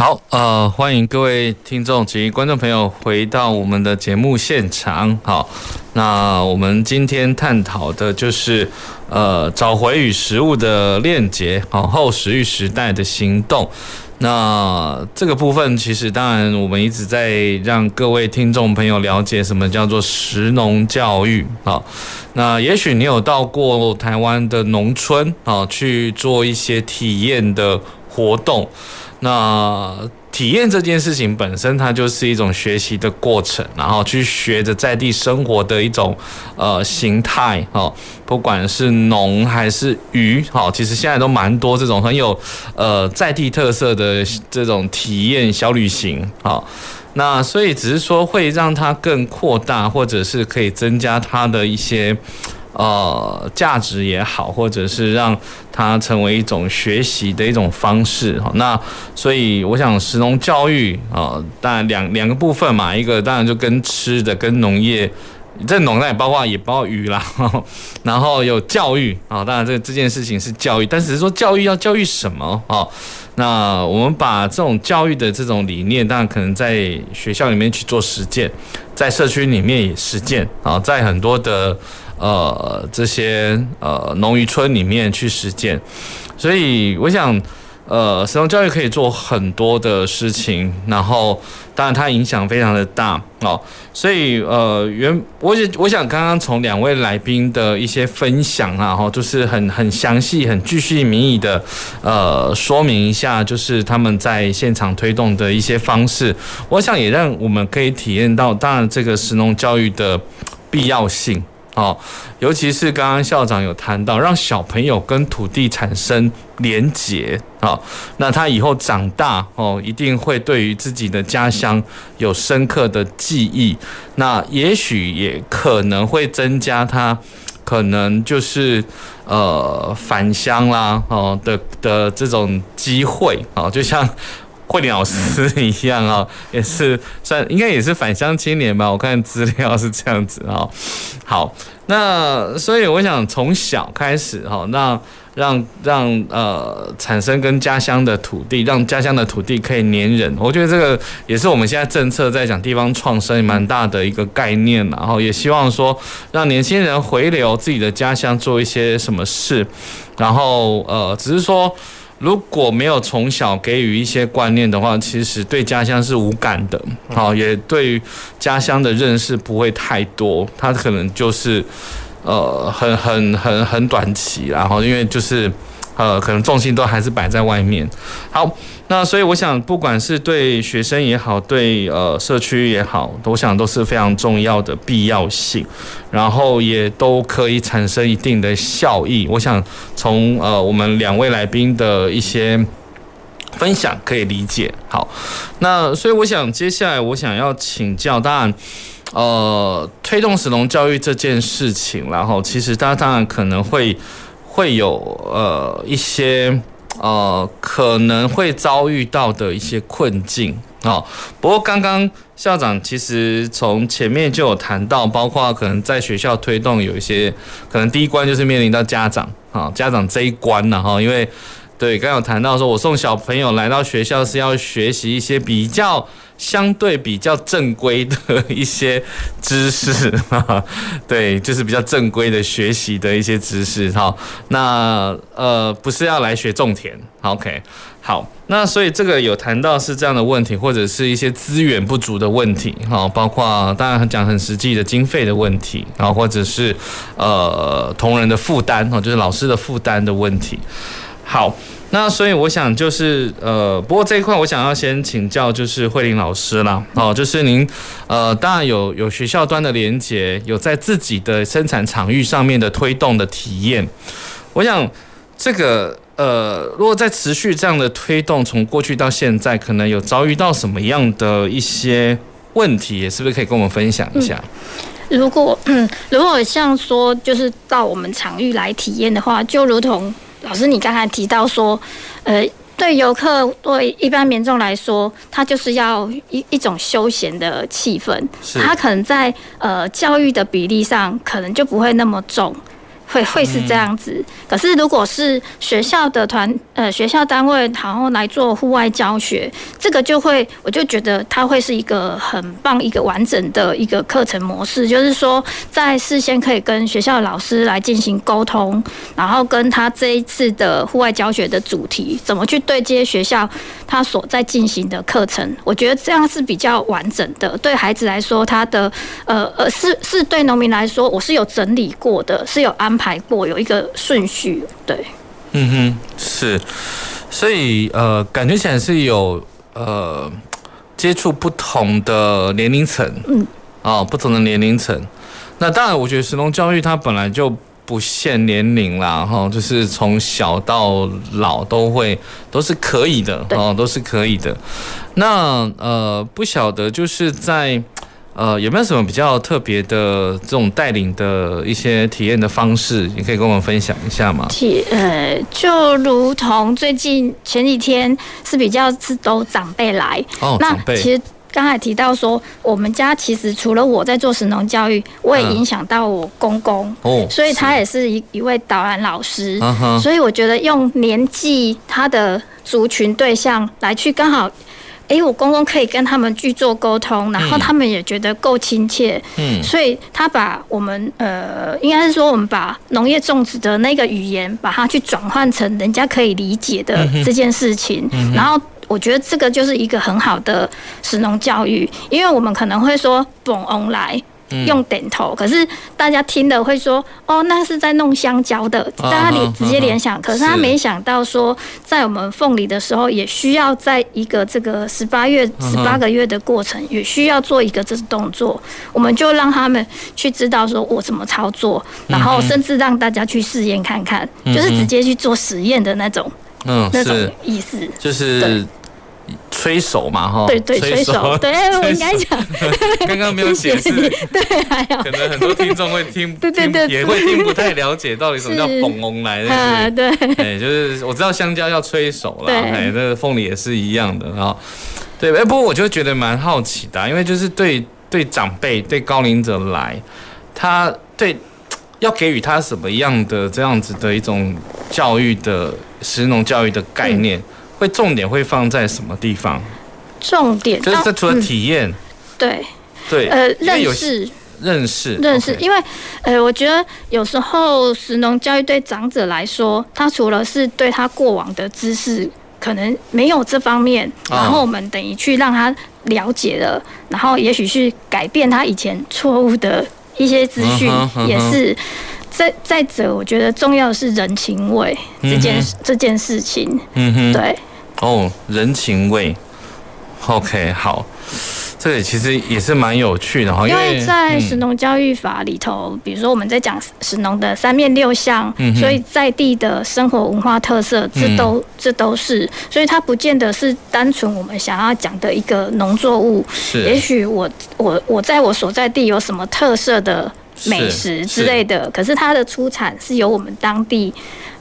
好，呃，欢迎各位听众及观众朋友回到我们的节目现场。好，那我们今天探讨的就是。呃，找回与食物的链接，好，后食育时代的行动。那这个部分，其实当然我们一直在让各位听众朋友了解什么叫做食农教育。好，那也许你有到过台湾的农村，啊，去做一些体验的活动。那体验这件事情本身，它就是一种学习的过程，然后去学着在地生活的一种呃形态哦，不管是农还是渔，好，其实现在都蛮多这种很有呃在地特色的这种体验小旅行，哈，那所以只是说会让它更扩大，或者是可以增加它的一些。呃，价值也好，或者是让它成为一种学习的一种方式哈。那所以我想，石农教育啊，当然两两个部分嘛，一个当然就跟吃的，跟农业，这农那也包括也包括鱼啦。(laughs) 然后有教育啊，当然这这件事情是教育，但只是说教育要教育什么啊？那我们把这种教育的这种理念，当然可能在学校里面去做实践，在社区里面也实践啊，在很多的。呃，这些呃农渔村里面去实践，所以我想，呃，食农教育可以做很多的事情，然后当然它影响非常的大哦，所以呃原我也我想刚刚从两位来宾的一些分享啊，哈，就是很很详细、很具细靡遗的呃说明一下，就是他们在现场推动的一些方式，我想也让我们可以体验到，当然这个食农教育的必要性。哦，尤其是刚刚校长有谈到，让小朋友跟土地产生连结啊，那他以后长大哦，一定会对于自己的家乡有深刻的记忆。那也许也可能会增加他可能就是呃返乡啦哦的的这种机会啊，就像。慧玲老师一样啊，(laughs) 也是算应该也是返乡青年吧？我看资料是这样子啊。好，那所以我想从小开始哈，那让让呃产生跟家乡的土地，让家乡的土地可以黏人。我觉得这个也是我们现在政策在讲地方创生蛮大的一个概念，然后也希望说让年轻人回流自己的家乡做一些什么事，然后呃只是说。如果没有从小给予一些观念的话，其实对家乡是无感的，好，也对于家乡的认识不会太多，他可能就是，呃，很很很很短期，然后因为就是。呃，可能重心都还是摆在外面。好，那所以我想，不管是对学生也好，对呃社区也好，我想都是非常重要的必要性，然后也都可以产生一定的效益。我想从呃我们两位来宾的一些。分享可以理解，好，那所以我想接下来我想要请教，当然，呃，推动食农教育这件事情，然后其实大家当然可能会会有呃一些呃可能会遭遇到的一些困境啊。不过刚刚校长其实从前面就有谈到，包括可能在学校推动有一些可能第一关就是面临到家长啊，家长这一关了哈，因为。对，刚有谈到说，我送小朋友来到学校是要学习一些比较相对比较正规的一些知识，(laughs) 对，就是比较正规的学习的一些知识。好，那呃，不是要来学种田。OK，好，那所以这个有谈到是这样的问题，或者是一些资源不足的问题。好，包括当然讲很实际的经费的问题，然后或者是呃同仁的负担，哦，就是老师的负担的问题。好，那所以我想就是呃，不过这一块我想要先请教就是慧玲老师啦，哦，就是您呃，当然有有学校端的连接，有在自己的生产场域上面的推动的体验。我想这个呃，如果在持续这样的推动，从过去到现在，可能有遭遇到什么样的一些问题，是不是可以跟我们分享一下？如果嗯，如果像说就是到我们场域来体验的话，就如同。老师，你刚才提到说，呃，对游客、对一般民众来说，他就是要一一种休闲的气氛，他可能在呃教育的比例上，可能就不会那么重。会会是这样子，可是如果是学校的团呃学校单位，然后来做户外教学，这个就会我就觉得它会是一个很棒一个完整的一个课程模式，就是说在事先可以跟学校老师来进行沟通，然后跟他这一次的户外教学的主题怎么去对接学校他所在进行的课程，我觉得这样是比较完整的，对孩子来说，他的呃呃是是对农民来说，我是有整理过的，是有安排。过有一个顺序，对，嗯哼，是，所以呃，感觉起来是有呃接触不同的年龄层，嗯，哦，不同的年龄层。那当然，我觉得石龙教育它本来就不限年龄啦，哈，就是从小到老都会都是可以的，哦，都是可以的。那呃，不晓得就是在。呃，有没有什么比较特别的这种带领的一些体验的方式，你可以跟我们分享一下吗？体呃，就如同最近前几天是比较是都长辈来。哦，那其实刚才提到说，我们家其实除了我在做神农教育，我也影响到我公公哦，所以他也是一一位导览老师，所以我觉得用年纪他的族群对象来去刚好。哎、欸，我公公可以跟他们去做沟通，然后他们也觉得够亲切，嗯，所以他把我们呃，应该是说我们把农业种植的那个语言，把它去转换成人家可以理解的这件事情，嗯嗯、然后我觉得这个就是一个很好的食农教育，因为我们可能会说“蹦翁来”。用点头，可是大家听的会说哦，那是在弄香蕉的，大家联直接联想。可是他没想到说，在我们凤梨的时候，也需要在一个这个十八月十八个月的过程，也需要做一个这个动作。我们就让他们去知道说我怎么操作，然后甚至让大家去试验看看，就是直接去做实验的那种，嗯，那种意思就是。催熟嘛，哈，对对，催熟，对，(laughs) 我应该讲，(laughs) 刚刚没有解释，(laughs) 对，还有，可能很多听众会听，对对对，也会听不太了解到底什么叫“蹦翁来”的，对，哎，就是我知道香蕉要催熟了，哎，那个凤梨也是一样的，然后，对，哎，不过我就觉得蛮好奇的，因为就是对对长辈、对高龄者来，他对要给予他什么样的这样子的一种教育的食农教育的概念。会重点会放在什么地方？重点就是这除了体验，对。对，呃，认识。认识认识，因为呃，我觉得有时候食农教育对长者来说，他除了是对他过往的知识可能没有这方面，然后我们等于去让他了解了，然后也许去改变他以前错误的一些资讯，也是。再再者，我觉得重要的是人情味这件、嗯、这件事情。嗯哼，对。哦，人情味。OK，好。这个其实也是蛮有趣的哈，因为在食农教育法里头，嗯、比如说我们在讲食农的三面六项，嗯、所以在地的生活文化特色，这都、嗯、这都是，所以它不见得是单纯我们想要讲的一个农作物。是，也许我我我在我所在地有什么特色的美食之类的，可是它的出产是由我们当地。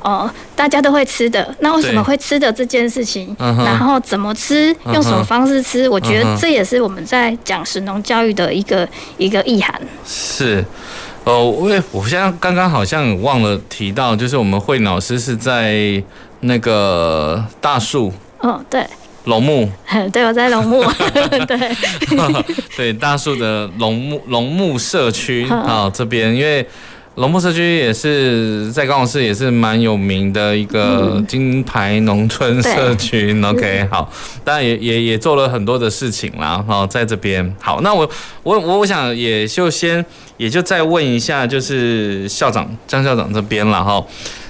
哦，大家都会吃的，那为什么会吃的这件事情，然后怎么吃，用什么方式吃，我觉得这也是我们在讲食农教育的一个一个意涵。是，哦，我我现在刚刚好像忘了提到，就是我们慧老师是在那个大树，哦，对，龙木，(laughs) 对，我在龙木，(laughs) (laughs) 对，对，大树的龙木龙木社区啊这边，因为。龙木社区也是在高雄市，也是蛮有名的一个金牌农村社区。嗯、OK，好，当然也也也做了很多的事情啦。好，在这边，好，那我我我我想也就先也就再问一下，就是校长张校长这边了哈，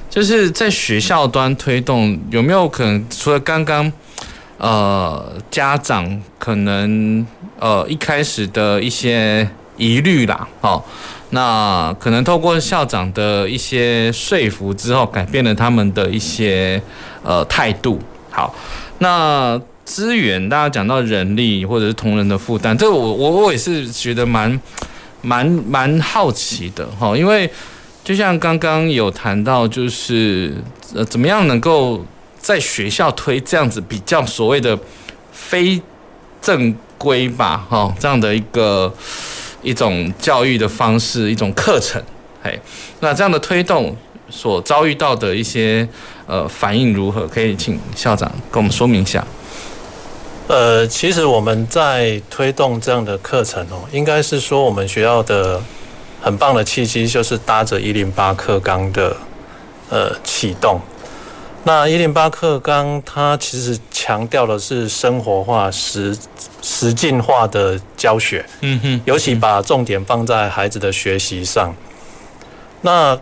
就是在学校端推动有没有可能，除了刚刚呃家长可能呃一开始的一些疑虑啦，好。那可能透过校长的一些说服之后，改变了他们的一些呃态度。好，那资源大家讲到人力或者是同仁的负担，这个我我我也是觉得蛮 (laughs) 蛮蛮好奇的哈，因为就像刚刚有谈到，就是呃怎么样能够在学校推这样子比较所谓的非正规吧哈这样的一个。一种教育的方式，一种课程，嘿，那这样的推动所遭遇到的一些呃反应如何？可以请校长跟我们说明一下。呃，其实我们在推动这样的课程哦，应该是说我们学校的很棒的契机，就是搭着一零八课纲的呃启动。那一零八课纲它其实强调的是生活化实。实践化的教学，嗯哼，尤其把重点放在孩子的学习上。那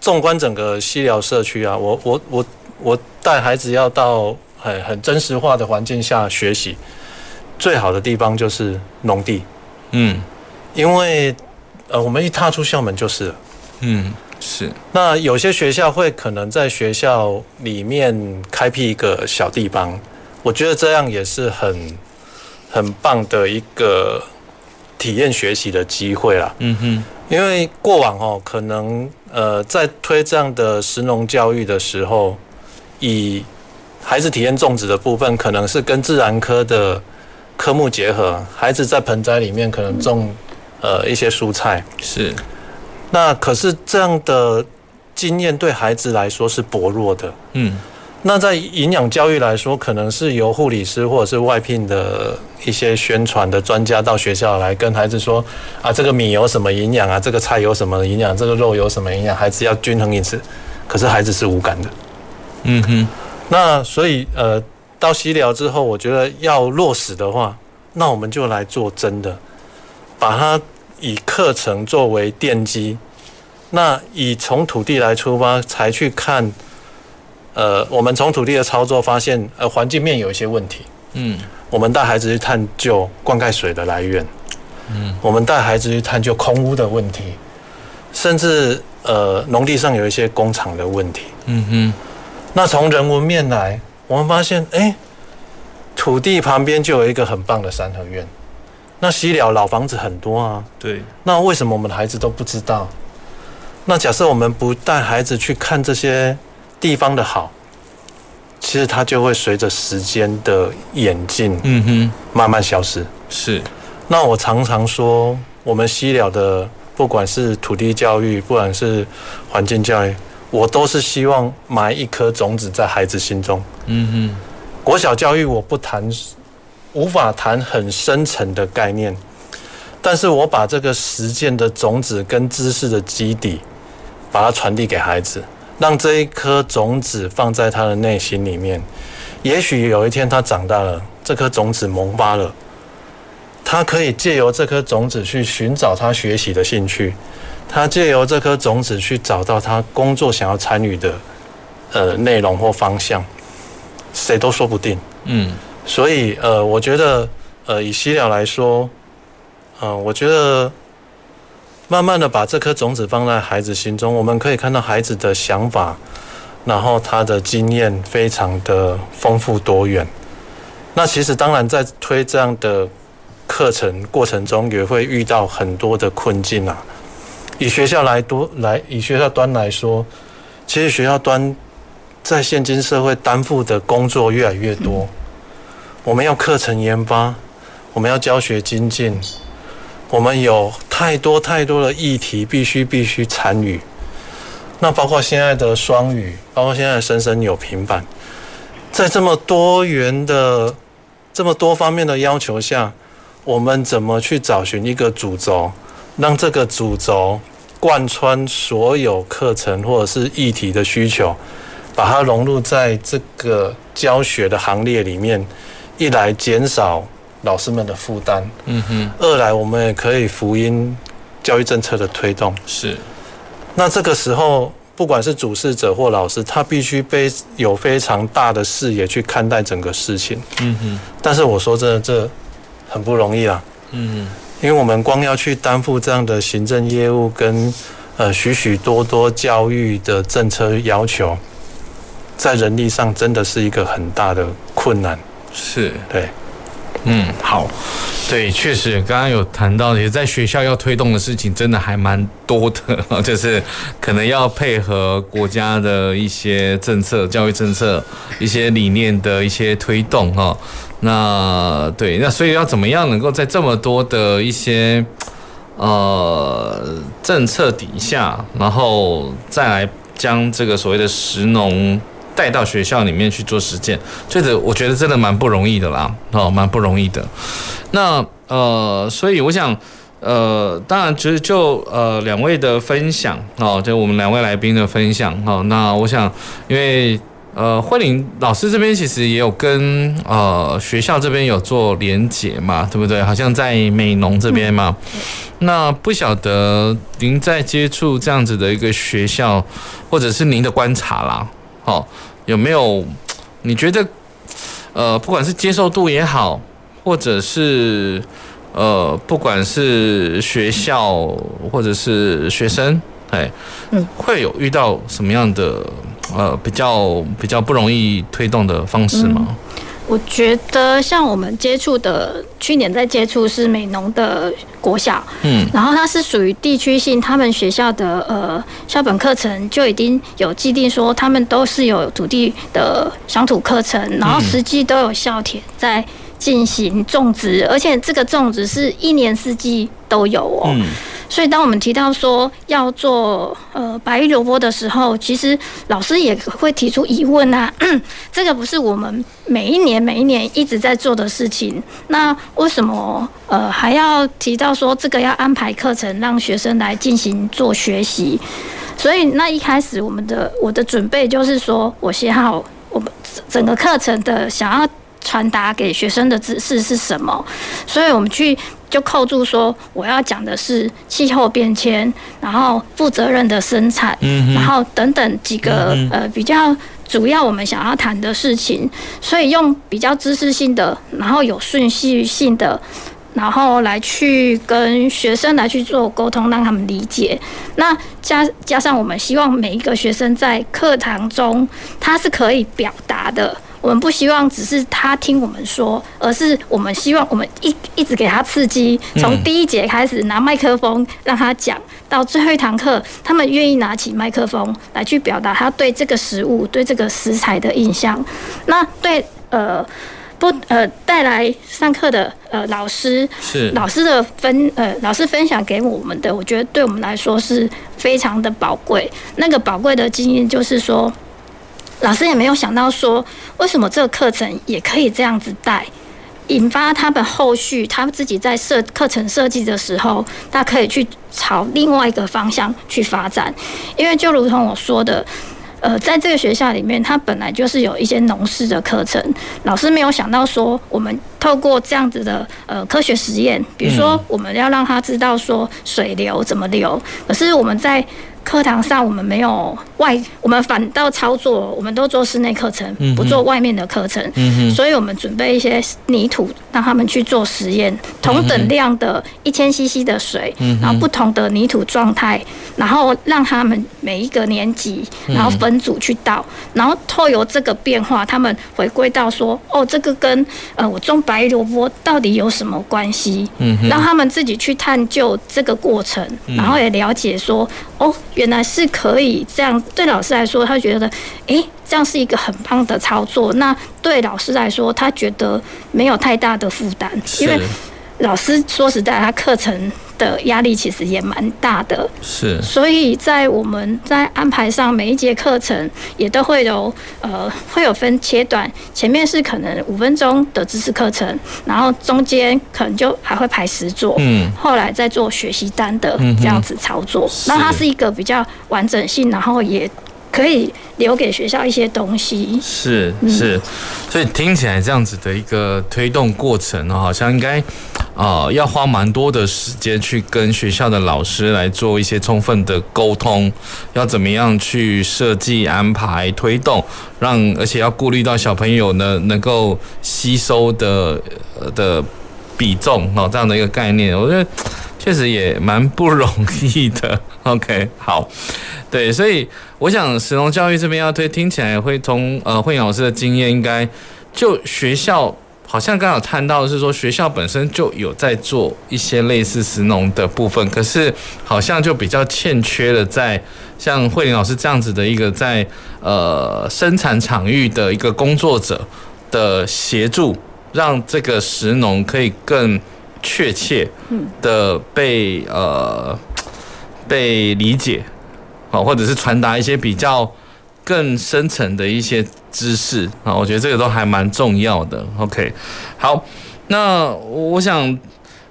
纵观整个西寮社区啊，我我我我带孩子要到很很真实化的环境下学习，最好的地方就是农地，嗯，因为呃，我们一踏出校门就是，嗯，是。那有些学校会可能在学校里面开辟一个小地方，我觉得这样也是很。很棒的一个体验学习的机会啦。嗯哼，因为过往哦，可能呃在推这样的食农教育的时候，以孩子体验种植的部分，可能是跟自然科的科目结合，孩子在盆栽里面可能种呃一些蔬菜。是，那可是这样的经验对孩子来说是薄弱的。嗯。那在营养教育来说，可能是由护理师或者是外聘的一些宣传的专家到学校来跟孩子说啊，这个米有什么营养啊，这个菜有什么营养，这个肉有什么营养，孩子要均衡饮食。可是孩子是无感的。嗯哼。那所以呃，到西疗之后，我觉得要落实的话，那我们就来做真的，把它以课程作为奠基，那以从土地来出发，才去看。呃，我们从土地的操作发现，呃，环境面有一些问题。嗯，我们带孩子去探究灌溉水的来源。嗯，我们带孩子去探究空屋的问题，甚至呃，农地上有一些工厂的问题。嗯哼。那从人文面来，我们发现，哎，土地旁边就有一个很棒的三合院。那西寮老房子很多啊。对。那为什么我们的孩子都不知道？那假设我们不带孩子去看这些。地方的好，其实它就会随着时间的演进，嗯哼，慢慢消失。是。那我常常说，我们西寮的不管是土地教育，不管是环境教育，我都是希望埋一颗种子在孩子心中。嗯哼。国小教育我不谈，无法谈很深层的概念，但是我把这个实践的种子跟知识的基底，把它传递给孩子。让这一颗种子放在他的内心里面，也许有一天他长大了，这颗种子萌发了，他可以借由这颗种子去寻找他学习的兴趣，他借由这颗种子去找到他工作想要参与的呃内容或方向，谁都说不定。嗯，所以呃，我觉得呃，以西寮来说，嗯、呃，我觉得慢慢的把这颗种子放在孩子心中，我们可以看到孩子的想法，然后他的经验非常的丰富多元。那其实当然在推这样的课程过程中，也会遇到很多的困境啊。以学校来多来，以学校端来说，其实学校端在现今社会担负的工作越来越多。我们要课程研发，我们要教学精进，我们有太多太多的议题必须必须参与。那包括现在的双语，包括现在的生生有平板，在这么多元的、这么多方面的要求下，我们怎么去找寻一个主轴，让这个主轴？贯穿所有课程或者是议题的需求，把它融入在这个教学的行列里面，一来减少老师们的负担，嗯哼，二来我们也可以福音教育政策的推动。是，那这个时候，不管是主事者或老师，他必须被有非常大的视野去看待整个事情。嗯哼，但是我说真的，这很不容易啦。嗯哼。因为我们光要去担负这样的行政业务跟呃许许多多教育的政策要求，在人力上真的是一个很大的困难。是，对，嗯，好，对，确实，刚刚有谈到，也在学校要推动的事情，真的还蛮多的，(laughs) 就是可能要配合国家的一些政策、教育政策、一些理念的一些推动，哈。那对，那所以要怎么样能够在这么多的一些呃政策底下，然后再来将这个所谓的食农带到学校里面去做实践，这个我觉得真的蛮不容易的啦，哦，蛮不容易的。那呃，所以我想呃，当然其实就呃两位的分享哦，就我们两位来宾的分享哦，那我想因为。呃，慧玲老师这边其实也有跟呃学校这边有做连结嘛，对不对？好像在美农这边嘛。嗯、那不晓得您在接触这样子的一个学校，或者是您的观察啦，哦，有没有你觉得呃，不管是接受度也好，或者是呃，不管是学校或者是学生，哎，嗯，会有遇到什么样的？呃，比较比较不容易推动的方式吗？嗯，我觉得像我们接触的，去年在接触是美农的国小，嗯，然后它是属于地区性，他们学校的呃校本课程就已经有既定说，他们都是有土地的乡土课程，然后实际都有校田在进行种植，而且这个种植是一年四季都有哦。嗯所以，当我们提到说要做呃白玉萝卜的时候，其实老师也会提出疑问啊。(clears throat) 这个不是我们每一年每一年一直在做的事情，那为什么呃还要提到说这个要安排课程让学生来进行做学习？所以，那一开始我们的我的准备就是说我写好我们整个课程的想要传达给学生的知识是什么，所以我们去。就扣住说，我要讲的是气候变迁，然后负责任的生产，然后等等几个呃比较主要我们想要谈的事情，所以用比较知识性的，然后有顺序性的，然后来去跟学生来去做沟通，让他们理解。那加加上我们希望每一个学生在课堂中他是可以表达的。我们不希望只是他听我们说，而是我们希望我们一一直给他刺激，从第一节开始拿麦克风让他讲，到最后一堂课，他们愿意拿起麦克风来去表达他对这个食物、对这个食材的印象。那对呃不呃带来上课的呃老师是老师的分呃老师分享给我们的，我觉得对我们来说是非常的宝贵。那个宝贵的经验就是说。老师也没有想到说，为什么这个课程也可以这样子带，引发他们后续他们自己在设课程设计的时候，他可以去朝另外一个方向去发展。因为就如同我说的，呃，在这个学校里面，它本来就是有一些农事的课程，老师没有想到说，我们透过这样子的呃科学实验，比如说我们要让他知道说水流怎么流，可是我们在课堂上我们没有外，我们反倒操作，我们都做室内课程，不做外面的课程。嗯。所以我们准备一些泥土，让他们去做实验，同等量的一千 CC 的水，然后不同的泥土状态，然后让他们每一个年级，然后分组去倒，然后透由这个变化，他们回归到说，哦，这个跟呃我种白萝卜到底有什么关系？嗯。让他们自己去探究这个过程，然后也了解说，哦。原来是可以这样，对老师来说，他觉得，诶，这样是一个很棒的操作。那对老师来说，他觉得没有太大的负担，因为老师说实在，他课程。的压力其实也蛮大的，是，所以在我们在安排上每一节课程也都会有呃会有分切段，前面是可能五分钟的知识课程，然后中间可能就还会排十座，嗯，后来再做学习单的这样子操作，那它是一个比较完整性，然后也。可以留给学校一些东西，是是，所以听起来这样子的一个推动过程呢，好像应该啊要花蛮多的时间去跟学校的老师来做一些充分的沟通，要怎么样去设计安排推动，让而且要顾虑到小朋友呢能够吸收的的比重哦，这样的一个概念，我觉得确实也蛮不容易的。(laughs) OK，好。对，所以我想石农教育这边要推，听起来会从呃慧颖老师的经验，应该就学校好像刚好谈到是说，学校本身就有在做一些类似石农的部分，可是好像就比较欠缺了在像慧玲老师这样子的一个在呃生产场域的一个工作者的协助，让这个食农可以更确切的被呃被理解。好，或者是传达一些比较更深层的一些知识啊，我觉得这个都还蛮重要的。OK，好，那我想，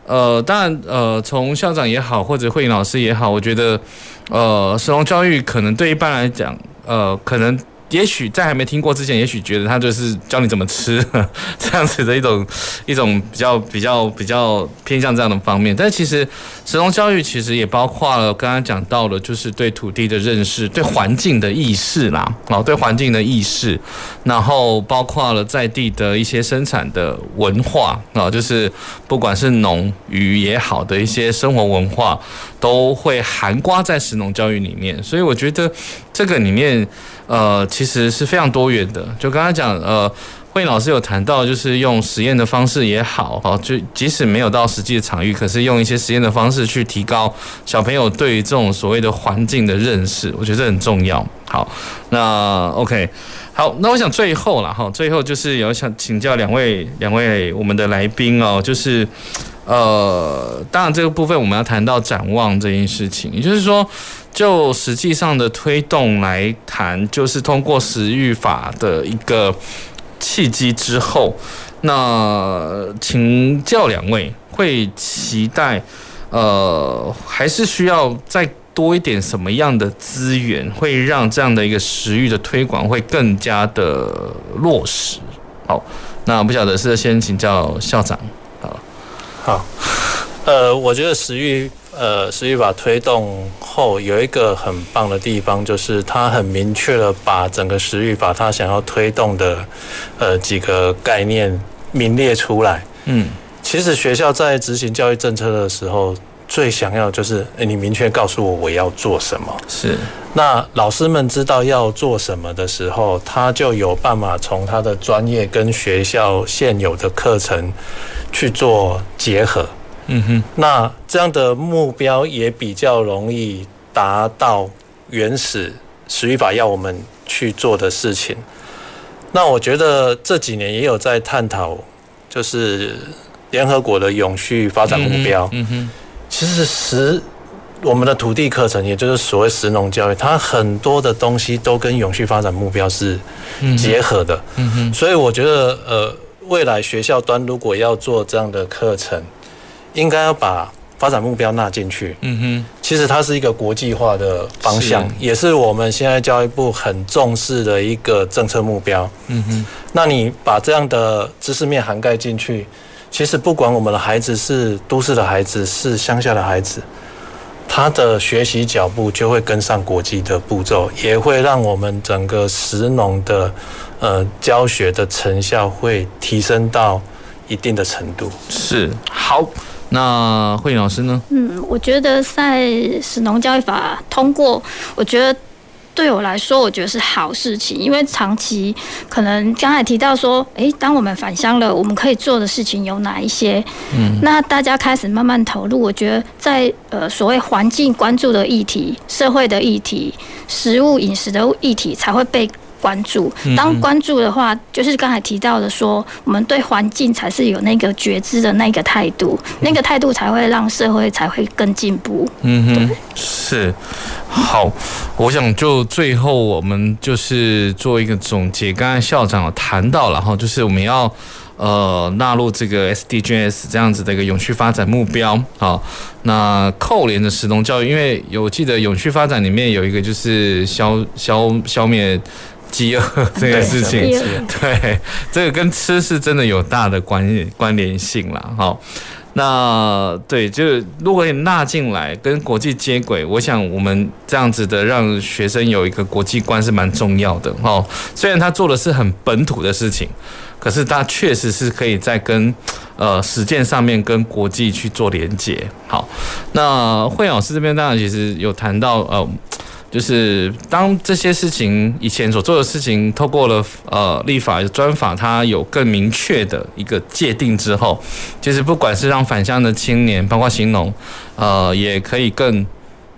呃，当然，呃，从校长也好，或者慧颖老师也好，我觉得，呃，石农教育可能对一般来讲，呃，可能。也许在还没听过之前，也许觉得他就是教你怎么吃 (laughs) 这样子的一种一种比较比较比较偏向这样的方面。但其实食农教育其实也包括了刚刚讲到了，就是对土地的认识、对环境的意识啦，哦，对环境的意识，然后包括了在地的一些生产的文化啊，就是不管是农渔也好的一些生活文化，都会涵盖在食农教育里面。所以我觉得这个里面。呃，其实是非常多元的。就刚才讲，呃，慧老师有谈到，就是用实验的方式也好，哈，就即使没有到实际的场域，可是用一些实验的方式去提高小朋友对于这种所谓的环境的认识，我觉得这很重要。好，那 OK，好，那我想最后了哈，最后就是有想请教两位两位我们的来宾哦，就是呃，当然这个部分我们要谈到展望这件事情，也就是说。就实际上的推动来谈，就是通过食欲法的一个契机之后，那请教两位会期待，呃，还是需要再多一点什么样的资源，会让这样的一个食欲的推广会更加的落实？好，那不晓得是先请教校长，好，呃，我觉得食育。呃，食育法推动后有一个很棒的地方，就是它很明确的把整个食育法它想要推动的呃几个概念名列出来。嗯，其实学校在执行教育政策的时候，最想要就是，诶，你明确告诉我我要做什么。是。那老师们知道要做什么的时候，他就有办法从他的专业跟学校现有的课程去做结合。嗯哼，那这样的目标也比较容易达到原始食育法要我们去做的事情。那我觉得这几年也有在探讨，就是联合国的永续发展目标。嗯哼，其实食我们的土地课程，也就是所谓食农教育，它很多的东西都跟永续发展目标是结合的。嗯哼，所以我觉得呃，未来学校端如果要做这样的课程，应该要把发展目标纳进去。嗯哼，其实它是一个国际化的方向，也是我们现在教育部很重视的一个政策目标。嗯哼，那你把这样的知识面涵盖进去，其实不管我们的孩子是都市的孩子，是乡下的孩子，他的学习脚步就会跟上国际的步骤，也会让我们整个石农的呃教学的成效会提升到一定的程度。是，好。那慧颖老师呢？嗯，我觉得在食农教育法通过，我觉得对我来说，我觉得是好事情，因为长期可能刚才提到说，诶，当我们返乡了，我们可以做的事情有哪一些？嗯，那大家开始慢慢投入，我觉得在呃所谓环境关注的议题、社会的议题、食物饮食的议题才会被。关注，当关注的话，就是刚才提到的说，我们对环境才是有那个觉知的那个态度，那个态度才会让社会才会更进步。嗯哼，是。好，我想就最后我们就是做一个总结。刚才校长有谈到了哈，就是我们要呃纳入这个 SDGs 这样子的一个永续发展目标。好，那扣连的食农教育，因为有记得永续发展里面有一个就是消消消灭。饥饿这个事情，对，这个跟吃是真的有大的关关联性了。好，那对，就是如果你纳进来跟国际接轨，我想我们这样子的让学生有一个国际观是蛮重要的。哦，虽然他做的是很本土的事情，可是他确实是可以在跟呃实践上面跟国际去做连接。好，那惠老师这边当然其实有谈到呃。就是当这些事情以前所做的事情，透过了呃立法专法，它有更明确的一个界定之后，其实不管是让返乡的青年，包括行农，呃，也可以更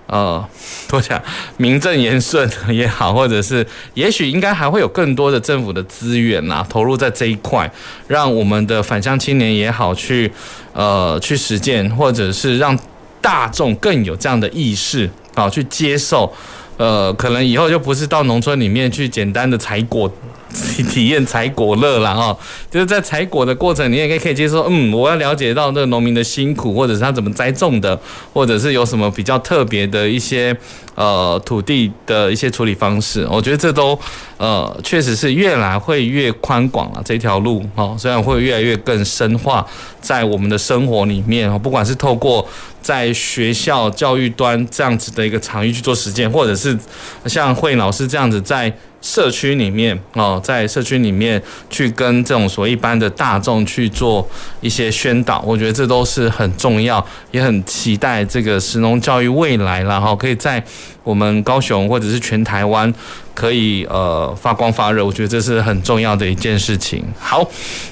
呃 (laughs) 多讲名正言顺也好，或者是也许应该还会有更多的政府的资源呐，投入在这一块，让我们的返乡青年也好去呃去实践，或者是让大众更有这样的意识啊，去接受。呃，可能以后就不是到农村里面去简单的采果，(laughs) 体验采果乐了哈。就是在采果的过程，你也可以可以接受，嗯，我要了解到这个农民的辛苦，或者是他怎么栽种的，或者是有什么比较特别的一些呃土地的一些处理方式。我觉得这都呃确实是越来会越宽广了这条路哦，虽然会越来越更深化在我们的生活里面，不管是透过。在学校教育端这样子的一个场域去做实践，或者是像慧老师这样子在社区里面哦，在社区里面去跟这种所谓一般的大众去做一些宣导，我觉得这都是很重要，也很期待这个食农教育未来然后可以在我们高雄或者是全台湾可以呃发光发热，我觉得这是很重要的一件事情。好，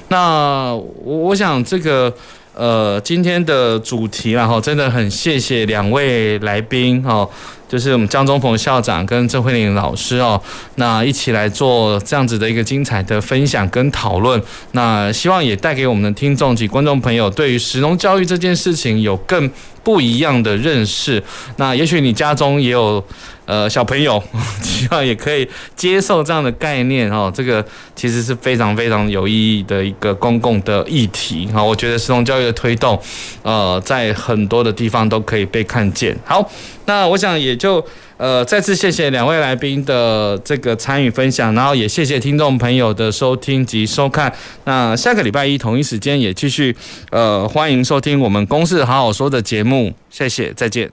那我想这个。呃，今天的主题然后真的很谢谢两位来宾哦，就是我们江中鹏校长跟郑慧玲老师哦，那一起来做这样子的一个精彩的分享跟讨论，那希望也带给我们的听众及观众朋友，对于食农教育这件事情有更不一样的认识。那也许你家中也有。呃，小朋友希望也可以接受这样的概念哦。这个其实是非常非常有意义的一个公共的议题哈。我觉得食农教育的推动，呃，在很多的地方都可以被看见。好，那我想也就呃再次谢谢两位来宾的这个参与分享，然后也谢谢听众朋友的收听及收看。那下个礼拜一同一时间也继续呃欢迎收听我们公事好好说的节目。谢谢，再见。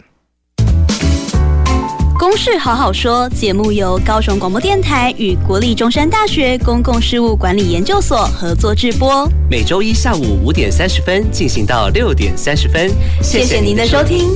公事好好说节目由高雄广播电台与国立中山大学公共事务管理研究所合作制播，每周一下午五点三十分进行到六点三十分。谢谢您的收听。